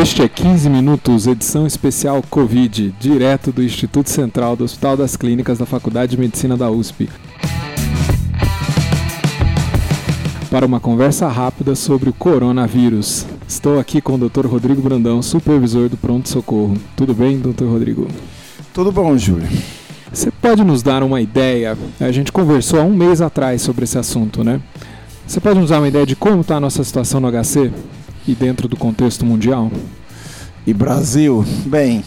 Este é 15 Minutos, edição especial Covid, direto do Instituto Central do Hospital das Clínicas da Faculdade de Medicina da USP. Para uma conversa rápida sobre o coronavírus. Estou aqui com o Dr. Rodrigo Brandão, supervisor do Pronto Socorro. Tudo bem, Dr. Rodrigo? Tudo bom, Júlio. Você pode nos dar uma ideia? A gente conversou há um mês atrás sobre esse assunto, né? Você pode nos dar uma ideia de como está a nossa situação no HC e dentro do contexto mundial? E Brasil, bem,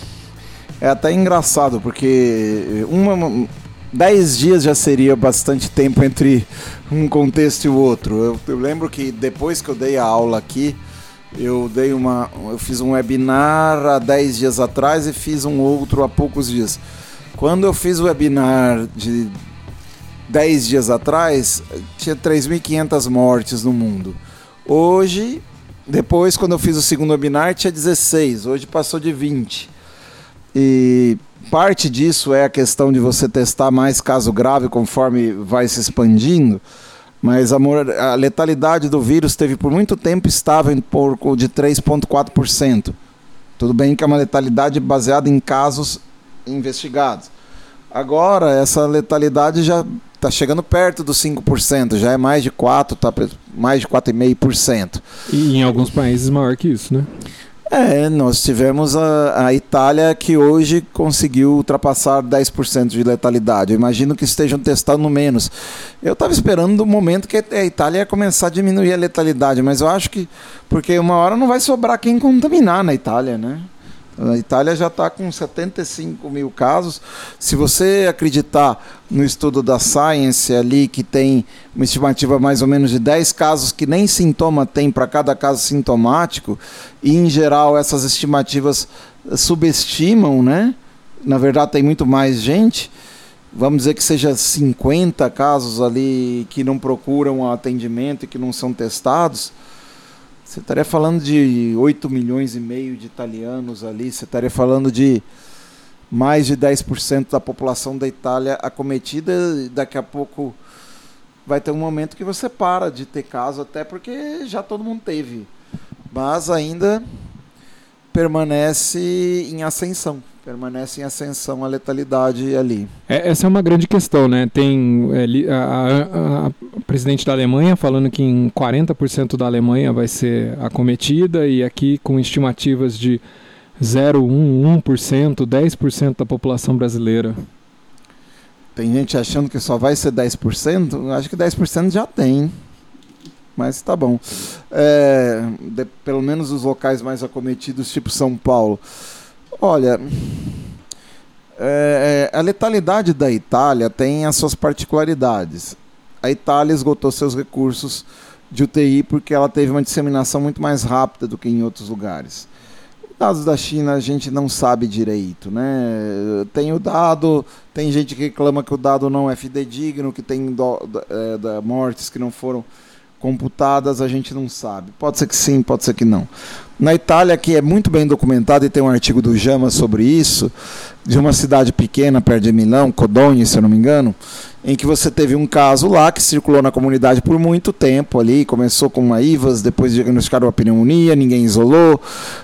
é até engraçado porque uma, dez dias já seria bastante tempo entre um contexto e o outro. Eu, eu, lembro que depois que eu dei a aula aqui, eu dei uma, eu fiz um webinar há dez dias atrás e fiz um outro há poucos dias. Quando eu fiz o webinar de 10 dias atrás, tinha 3.500 mortes no mundo. Hoje, depois, quando eu fiz o segundo webinar, tinha 16. Hoje passou de 20. E parte disso é a questão de você testar mais caso grave conforme vai se expandindo. Mas a, a letalidade do vírus teve por muito tempo estável em porco de 3,4%. Tudo bem que é uma letalidade baseada em casos investigados. Agora, essa letalidade já está chegando perto dos 5%, já é mais de 4%, tá mais de 4,5%. E em alguns países maior que isso, né? É, nós tivemos a, a Itália que hoje conseguiu ultrapassar 10% de letalidade. Eu imagino que estejam testando menos. Eu estava esperando o momento que a Itália ia começar a diminuir a letalidade, mas eu acho que. Porque uma hora não vai sobrar quem contaminar na Itália, né? A Itália já está com 75 mil casos. Se você acreditar no estudo da Science ali, que tem uma estimativa mais ou menos de 10 casos que nem sintoma tem para cada caso sintomático, e em geral essas estimativas subestimam, né? Na verdade tem muito mais gente. Vamos dizer que seja 50 casos ali que não procuram atendimento e que não são testados você estaria falando de 8 milhões e meio de italianos ali, você estaria falando de mais de 10% da população da Itália acometida, e daqui a pouco vai ter um momento que você para de ter caso, até porque já todo mundo teve. Mas ainda permanece em ascensão permanece em ascensão a letalidade ali. É, essa é uma grande questão, né? Tem é, a, a, a, presidente da Alemanha falando que em 40% da Alemanha vai ser acometida e aqui com estimativas de 0,1%, 10% da população brasileira. Tem gente achando que só vai ser 10%? Acho que 10% já tem. Mas tá bom. É, de, pelo menos os locais mais acometidos, tipo São Paulo. Olha, é, é, a letalidade da Itália tem as suas particularidades. A Itália esgotou seus recursos de UTI porque ela teve uma disseminação muito mais rápida do que em outros lugares. Dados da China a gente não sabe direito, né? Tem o dado, tem gente que reclama que o dado não é fidedigno, que tem do, é, mortes que não foram computadas, a gente não sabe. Pode ser que sim, pode ser que não. Na Itália, que é muito bem documentado, e tem um artigo do Jama sobre isso, de uma cidade pequena perto de Milão, Codogno, se eu não me engano, em que você teve um caso lá que circulou na comunidade por muito tempo ali, começou com uma IVAS, depois diagnosticaram uma pneumonia, ninguém isolou,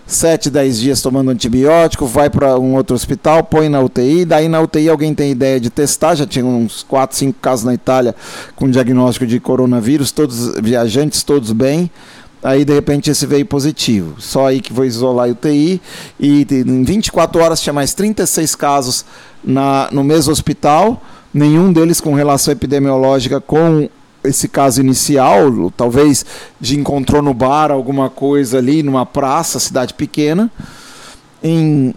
7, 10 dias tomando antibiótico, vai para um outro hospital, põe na UTI, daí na UTI alguém tem ideia de testar, já tinha uns 4, 5 casos na Itália com diagnóstico de coronavírus, todos viajantes, todos bem, Aí de repente esse veio positivo. Só aí que vou isolar a UTI. E em 24 horas tinha mais 36 casos na, no mesmo hospital nenhum deles com relação epidemiológica com esse caso inicial, talvez de encontrou no bar alguma coisa ali numa praça, cidade pequena. Em,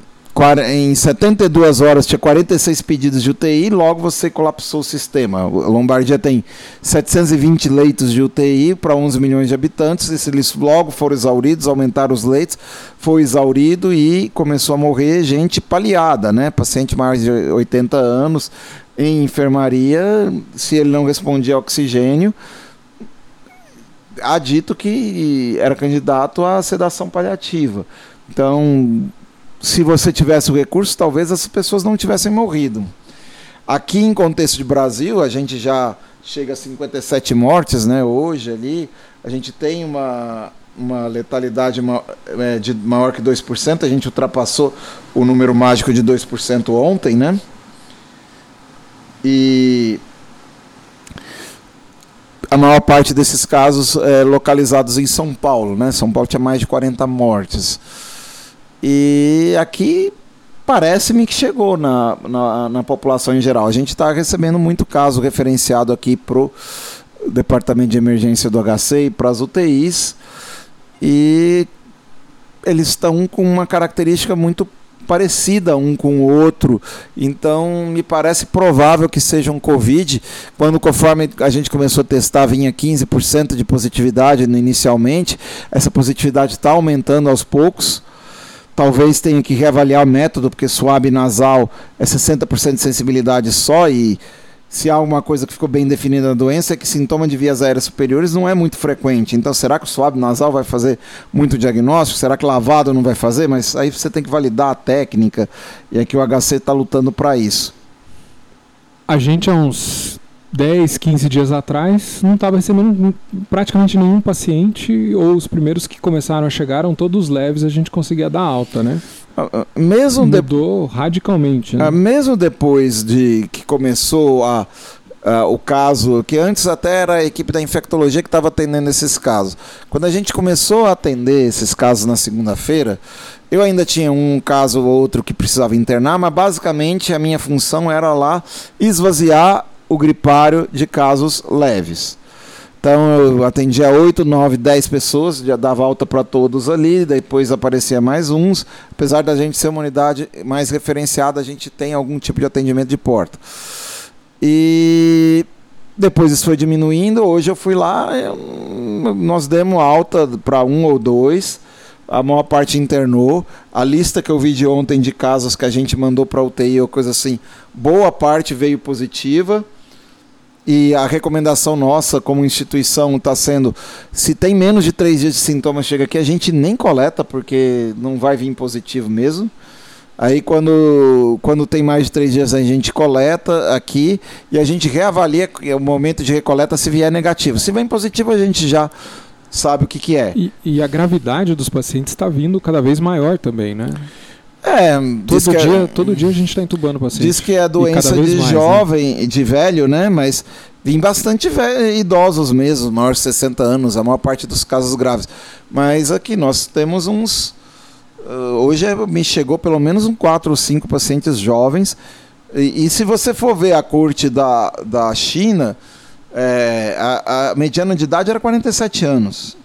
em 72 horas tinha 46 pedidos de UTI, logo você colapsou o sistema. A Lombardia tem 720 leitos de UTI para 11 milhões de habitantes, esses logo foram exauridos, aumentaram os leitos, foi exaurido e começou a morrer gente paliada, né? Paciente mais de 80 anos, em enfermaria, se ele não respondia oxigênio, há dito que era candidato à sedação paliativa. Então, se você tivesse o recurso, talvez essas pessoas não tivessem morrido. Aqui, em contexto de Brasil, a gente já chega a 57 mortes, né? Hoje ali, a gente tem uma, uma letalidade é, de maior que 2%. A gente ultrapassou o número mágico de 2% ontem, né? E a maior parte desses casos é localizados em São Paulo, né? São Paulo tinha mais de 40 mortes. E aqui parece-me que chegou na, na, na, população em geral. A gente está recebendo muito caso referenciado aqui para o departamento de emergência do HC e para as UTIs. E eles estão com uma característica muito parecida um com o outro. Então, me parece provável que seja um Covid. Quando, conforme a gente começou a testar, vinha 15% de positividade inicialmente. Essa positividade está aumentando aos poucos. Talvez tenha que reavaliar o método, porque suave nasal é 60% de sensibilidade só e se há uma coisa que ficou bem definida na doença é que sintoma de vias aéreas superiores não é muito frequente. Então, será que o suave nasal vai fazer muito diagnóstico? Será que lavado não vai fazer? Mas aí você tem que validar a técnica e aqui o HC está lutando para isso. A gente há uns 10, 15 dias atrás, não estava recebendo praticamente nenhum paciente, ou os primeiros que começaram a chegar eram todos leves, a gente conseguia dar alta, né? Mesmo Mudou de... radicalmente. Né? Ah, mesmo depois de que começou a, a, o caso, que antes até era a equipe da infectologia que estava atendendo esses casos. Quando a gente começou a atender esses casos na segunda-feira, eu ainda tinha um caso ou outro que precisava internar, mas basicamente a minha função era lá esvaziar o gripário de casos leves. Então eu atendia 8, 9, 10 pessoas, já dava alta para todos ali, depois aparecia mais uns. Apesar da gente ser uma unidade mais referenciada, a gente tem algum tipo de atendimento de porta. E depois isso foi diminuindo. Hoje eu fui lá, eu, nós demos alta para um ou dois, a maior parte internou. A lista que eu vi de ontem de casos que a gente mandou para UTI ou coisa assim, boa parte veio positiva. E a recomendação nossa como instituição está sendo: se tem menos de três dias de sintomas, chega aqui, a gente nem coleta, porque não vai vir positivo mesmo. Aí quando, quando tem mais de três dias a gente coleta aqui e a gente reavalia o momento de recoleta se vier negativo. Se vem positivo a gente já sabe o que, que é. E, e a gravidade dos pacientes está vindo cada vez maior também, né? É, todo dia, é, todo dia a gente está entubando o paciente. Diz que é doença de mais, né? jovem, né? de velho, né? Mas vem bastante velho, idosos mesmo, maior de 60 anos, a maior parte dos casos graves. Mas aqui nós temos uns. Uh, hoje é, me chegou pelo menos um 4 ou 5 pacientes jovens. E, e, se você for ver a corte da, da China, é, a, a mediana de idade era 47 anos.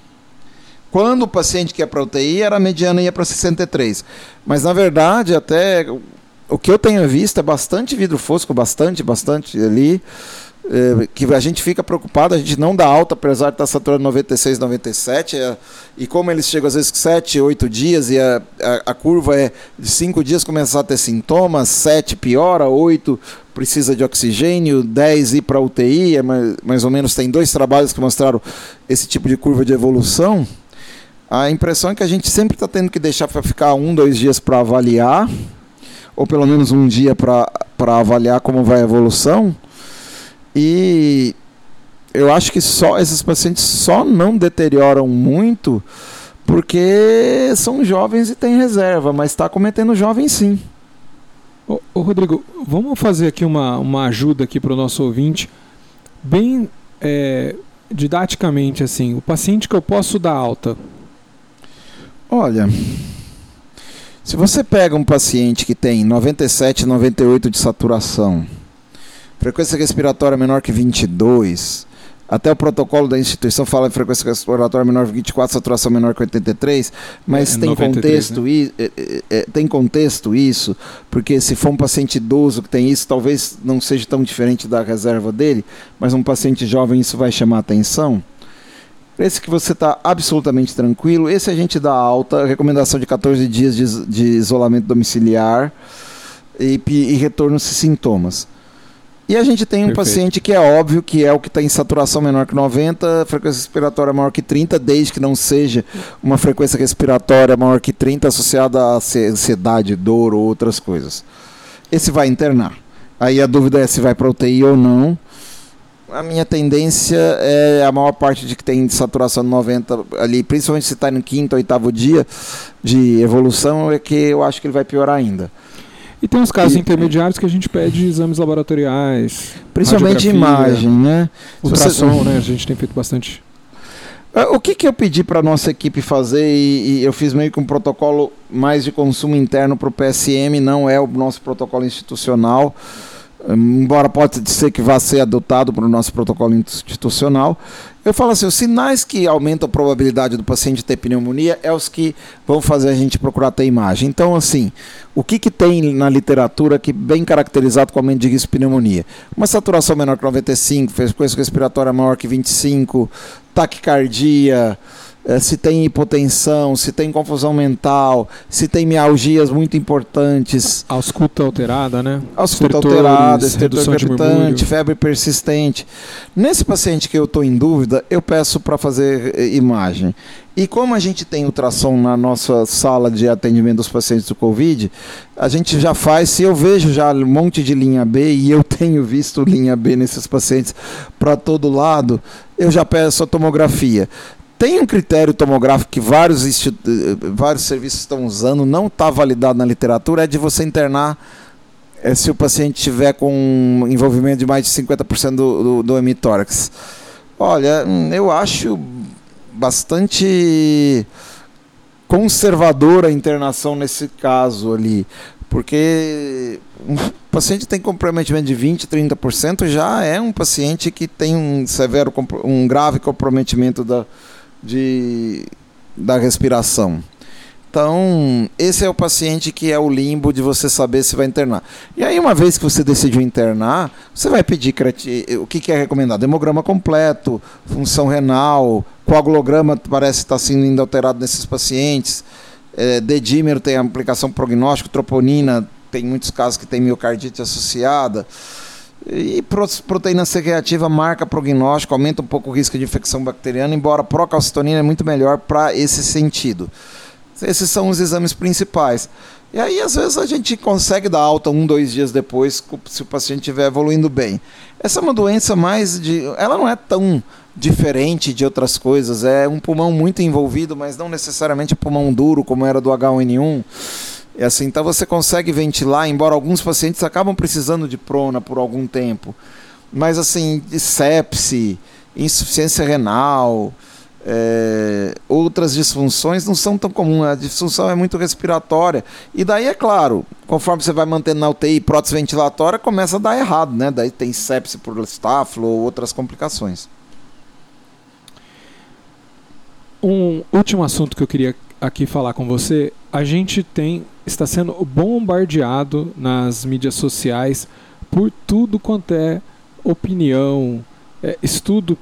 Quando o paciente que ia para UTI, era a mediana ia para 63. Mas na verdade, até o que eu tenho visto é bastante vidro fosco, bastante, bastante ali. É, que a gente fica preocupado, a gente não dá alta, apesar de estar saturando 96, 97, é, e como eles chegam às vezes 7, 8 dias, e a, a, a, curva é de 5 dias começar a ter sintomas, 7 piora, 8 precisa de oxigênio, 10 ir para UTI, é mais, mais ou menos tem dois trabalhos que mostraram esse tipo de curva de evolução. A impressão é que a gente sempre está tendo que deixar para ficar um, dois dias para avaliar, ou pelo menos um dia para avaliar como vai a evolução. E eu acho que só esses pacientes só não deterioram muito porque são jovens e têm reserva, mas está cometendo jovem sim. Ô, ô, Rodrigo, vamos fazer aqui uma, uma ajuda aqui para o nosso ouvinte, bem é, didaticamente assim, o paciente que eu posso dar alta, Olha, se você pega um paciente que tem 97, 98 de saturação, frequência respiratória menor que 22, até o protocolo da instituição fala em frequência respiratória menor que 24, saturação menor que 83, mas é, tem 93, contexto né? i, é, é, é, tem contexto isso, porque se for um paciente idoso que tem isso, talvez não seja tão diferente da reserva dele, mas um paciente jovem isso vai chamar atenção. Esse que você está absolutamente tranquilo. Esse a gente dá alta, recomendação de 14 dias de, de isolamento domiciliar e, e retorno se sintomas. E a gente tem um Perfeito. paciente que é óbvio que é o que está em saturação menor que 90, frequência respiratória maior que 30, desde que não seja uma frequência respiratória maior que 30 associada a ansiedade, dor ou outras coisas. Esse vai internar. Aí a dúvida é se vai para UTI ou não. A minha tendência é a maior parte de que tem saturação de 90 ali, principalmente se está no quinto, oitavo dia de evolução, é que eu acho que ele vai piorar ainda. E tem os casos e, intermediários que a gente pede exames laboratoriais. Principalmente imagem, né? Ultrassom, você... né? A gente tem feito bastante. Ah, o que, que eu pedi para nossa equipe fazer e, e, eu fiz meio que um protocolo mais de consumo interno para o PSM, não é o nosso protocolo institucional embora pode ser que vá ser adotado para o nosso protocolo institucional, eu falo assim, os sinais que aumentam a probabilidade do paciente ter pneumonia é os que vão fazer a gente procurar ter imagem. Então, assim, o que, que tem na literatura que bem caracterizado com aumento de risco de pneumonia? Uma saturação menor que 95, frequência respiratória maior que 25, taquicardia, se tem hipotensão, se tem confusão mental, se tem mialgias muito importantes. Ausculta alterada, né? Ausculta alterada, estertor crepitante, febre persistente. Nesse paciente que eu estou em dúvida, eu peço para fazer eh, imagem. E como a gente tem ultrassom na nossa sala de atendimento dos pacientes do Covid, a gente já faz, se eu vejo já um monte de linha B, e eu tenho visto linha B nesses pacientes para todo lado, eu já peço a tomografia. Tem um critério tomográfico que vários, vários serviços estão usando, não está validado na literatura, é de você internar é, se o paciente tiver com envolvimento de mais de 50% do, do, do hemitórax. Olha, eu acho bastante conservadora a internação nesse caso ali, porque um paciente tem comprometimento de 20, 30% já é um paciente que tem um severo, um grave comprometimento da, de, da respiração. Então, esse é o paciente que é o limbo de você saber se vai internar. E aí, uma vez que você decidiu internar, você vai pedir o que, é recomendado? Hemograma completo, função renal, coagulograma parece estar sendo alterado nesses pacientes, é, dedímero tem aplicação prognóstico, troponina tem muitos casos que tem miocardite associada. E proteína C reativa marca prognóstico, aumenta um pouco o risco de infecção bacteriana, embora procalcitonina é muito melhor para esse sentido. Esses são os exames principais. E aí, às vezes, a gente consegue dar alta um, dois dias depois, se o paciente estiver evoluindo bem. Essa é uma doença mais de. Ela não é tão diferente de outras coisas. É um pulmão muito envolvido, mas não necessariamente pulmão duro, como era do H1N1. É assim, então você consegue ventilar, embora alguns pacientes acabam precisando de prona por algum tempo. Mas assim, sepse, insuficiência renal, é, outras disfunções não são tão comuns. A disfunção é muito respiratória. E daí, é claro, conforme você vai mantendo na UTI prótese ventilatória, começa a dar errado, né? Daí tem sepse por estáfilo ou outras complicações. Um último assunto que eu queria aqui falar com você. A gente tem está sendo bombardeado nas mídias sociais por tudo quanto é opinião, é, estudo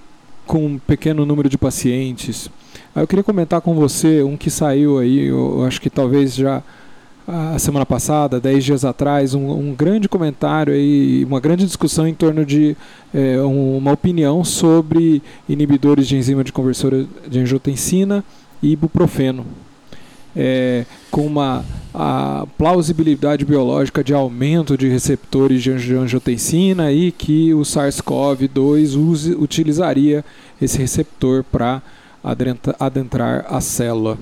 com um pequeno número de pacientes. Eu queria comentar com você um que saiu aí, eu acho que talvez já a semana passada, dez dias atrás, um, um, grande comentário aí, uma grande discussão em torno de é, uma opinião sobre inibidores de enzima de conversora de angiotensina e ibuprofeno é, com uma plausibilidade biológica de aumento de receptores de angiotensina e que o SARS-CoV-2 utilizaria esse receptor para adentrar a célula.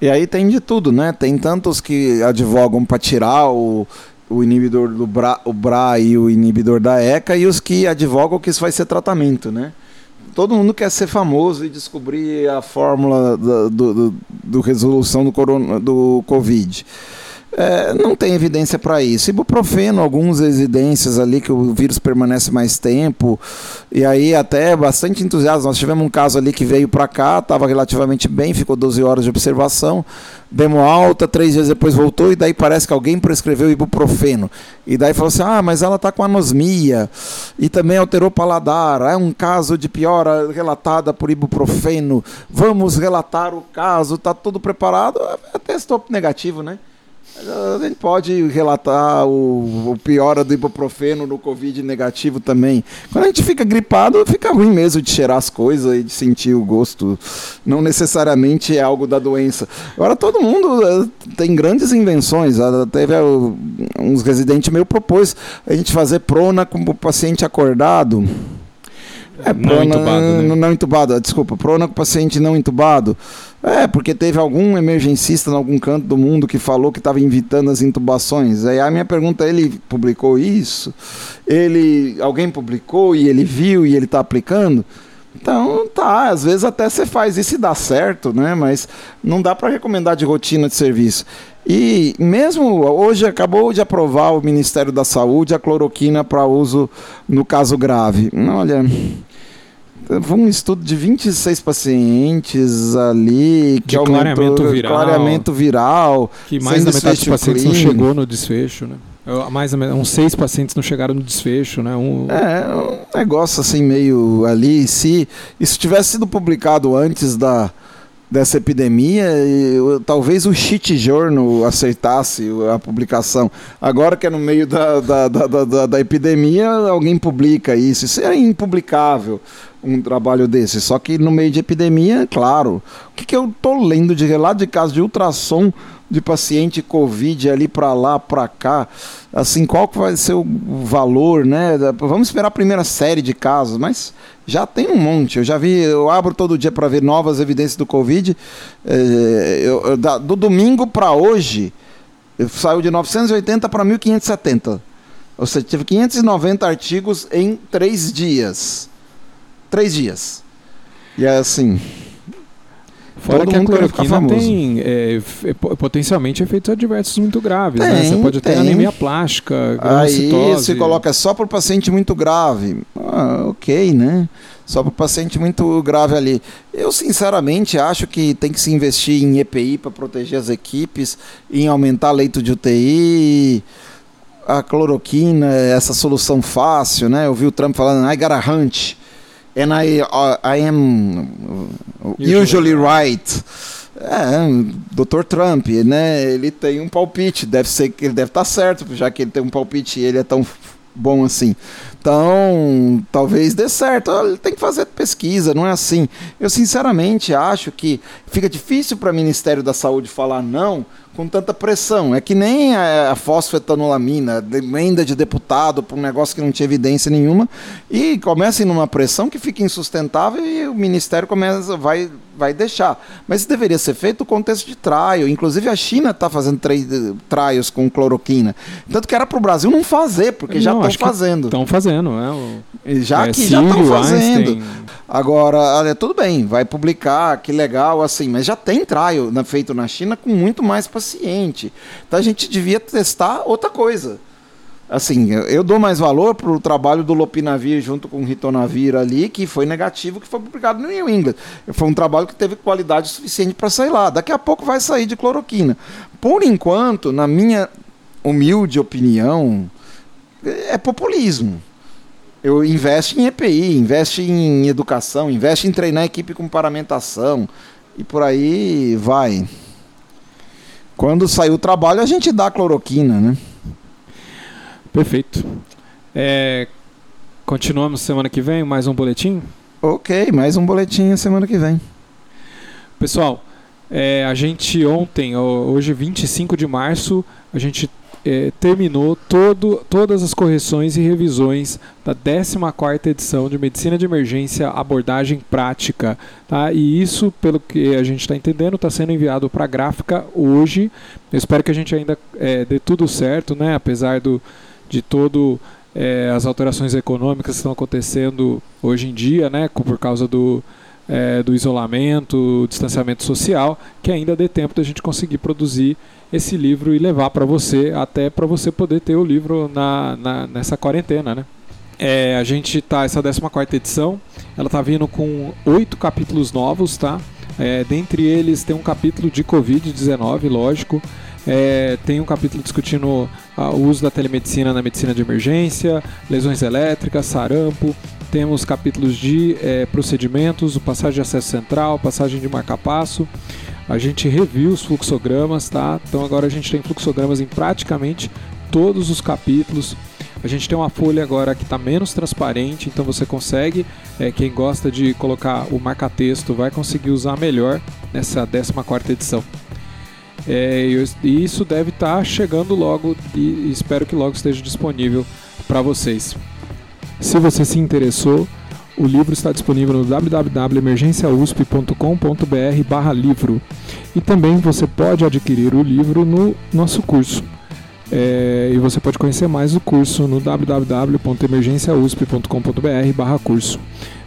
E aí tem de tudo, né? Tem tantos que advogam para tirar o, o inibidor do BRA, o BRA e o inibidor da ECA e os que advogam que isso vai ser tratamento, né? Todo mundo quer ser famoso e descobrir a fórmula do, do, do resolução do, corona, do Covid. É, não tem evidência para isso. Ibuprofeno, algumas evidências ali que o vírus permanece mais tempo, e aí até bastante entusiasmo. Nós tivemos um caso ali que veio para cá, estava relativamente bem, ficou 12 horas de observação, demo alta, três dias depois voltou, e daí parece que alguém prescreveu ibuprofeno. E daí falou assim: ah, mas ela está com anosmia, e também alterou paladar, é um caso de piora relatada por ibuprofeno, vamos relatar o caso, está tudo preparado, é testou negativo, né? A gente pode relatar o, o piora do ibuprofeno no Covid negativo também. Quando a gente fica gripado, fica ruim mesmo de cheirar as coisas e de sentir o gosto. Não necessariamente é algo da doença. Agora, todo mundo eh, tem grandes invenções. Teve uns residentes meio propôs a gente fazer prona com o paciente acordado. É, não prona, entubado, né? não entubado, desculpa, prona com paciente não entubado. É, porque teve algum emergencista em algum canto do mundo que falou que estava invitando as intubações. Aí a minha pergunta, ele publicou isso? Ele, alguém publicou e ele viu e ele está aplicando? Então, tá, às vezes até você faz isso e dá certo, né? Mas não dá para recomendar de rotina de serviço. E mesmo hoje acabou de aprovar o Ministério da Saúde a cloroquina para uso no caso grave. Olha, foi um estudo de 26 pacientes ali De que aumentou clareamento viral. clareamento viral, Que mais da metade dos pacientes não chegou no desfecho, né? Mais ou menos, uns seis pacientes não chegaram no desfecho, né? Um, É, um negócio assim meio ali. Se isso tivesse sido publicado antes da, dessa epidemia, eu- talvez o Shit Journal acertasse a publicação. Agora que é no meio da, da, da- da- da epidemia, alguém publica isso. Isso é impublicável, um trabalho desse. Só que no meio de epidemia, claro. O que, que eu tô lendo de relato de casos de ultrassom de paciente Covid ali para lá, para cá, assim, qual que vai ser o valor, né? Vamos esperar a primeira série de casos, mas já tem um monte. Eu já vi, eu abro todo dia para ver novas evidências do Covid. É, eu- da- do domingo para hoje, saiu de 980 para 1570. Ou seja, teve 590 artigos em três dias. Três dias. E é assim. Fora que a cloroquina famoso. tem é, po- potencialmente efeitos adversos muito graves, né? Tem, Você pode ter tem. anemia plástica, Aí você coloca só para o paciente muito grave. Ah, ok, né? Só para o paciente muito grave ali. Eu, sinceramente, acho que tem que se investir em EPI para proteger as equipes, em aumentar leito de UTI. A cloroquina, essa solução fácil, né? Eu vi o Trump falando, I got a hunch. And I, uh, I am Usually usually right. É, Dr. Trump, né? Ele tem um palpite, deve ser que ele deve estar certo, já que ele tem um palpite e ele é tão bom assim. Então, talvez dê certo. Ele tem que fazer pesquisa, não é assim. Eu sinceramente acho que fica difícil para o Ministério da Saúde falar não com tanta pressão. É que nem a, fosfetanolamina, emenda de deputado para um negócio que não tinha evidência nenhuma, e começa numa pressão que fica insustentável e o Ministério começa, vai, vai deixar. Mas isso deveria ser feito no contexto de trial. Inclusive a China está fazendo tra- trials com cloroquina. Tanto que era para o Brasil não fazer, porque já Não, estão acho que fazendo. Estão fazendo, né? O, Já é, que já estão fazendo. Einstein, Agora, olha, tudo bem, vai publicar, que legal, assim, mas já tem trial na- feito na China com muito mais paciente. Então a gente devia testar outra coisa. Assim, eu, dou mais valor pro trabalho do Lopinavir junto com o Ritonavir ali, que foi negativo, que foi publicado no New England. Foi um trabalho que teve qualidade suficiente para sair lá. Daqui a pouco vai sair de cloroquina. Por enquanto, na minha humilde opinião, é populismo. Eu investe em EPI, investe em educação, investe em treinar a equipe com paramentação e por aí vai. Quando sair o trabalho, a gente dá cloroquina, né? Perfeito. É, continuamos semana que vem, mais um boletim? Ok, mais um boletim semana que vem. Pessoal, é, a gente ontem, hoje 25 de março, a gente é, terminou todo, todas as correções e revisões da 14ª edição de Medicina de Emergência Abordagem Prática. Tá? E isso, pelo que a gente está entendendo, está sendo enviado para a gráfica hoje. Eu espero que a gente ainda é, dê tudo certo, né? apesar do, de todo é, as alterações econômicas que estão acontecendo hoje em dia, né? por causa do, é, do isolamento, distanciamento social, que ainda dê tempo da gente conseguir produzir esse livro e levar para você, até para você poder ter o livro na, na- nessa quarentena, né? É, a gente tá essa 14 edição, ela tá vindo com oito capítulos novos, tá? É, dentre eles tem um capítulo de Covid-19, lógico. É, tem um capítulo discutindo o uso da telemedicina na medicina de emergência, lesões elétricas, sarampo. Temos capítulos de eh, procedimentos, o passagem de acesso central, passagem de marca-passo. A gente reviu os fluxogramas, tá? Então agora a gente tem fluxogramas em praticamente todos os capítulos. A gente tem uma folha agora que está menos transparente, então você consegue, eh, quem gosta de colocar o marca-texto, vai conseguir usar melhor nessa 14 edição. É, e isso deve estar chegando logo e espero que logo esteja disponível para vocês. Se você se interessou, O livro está disponível no www.emergenciausp.com.br livro. E também você pode adquirir o livro no nosso curso. É, e você pode conhecer mais o curso no www.emergenciausp.com.br curso.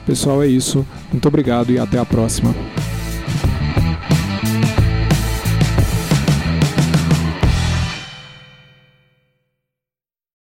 Pessoal, é isso. Muito obrigado e até a próxima.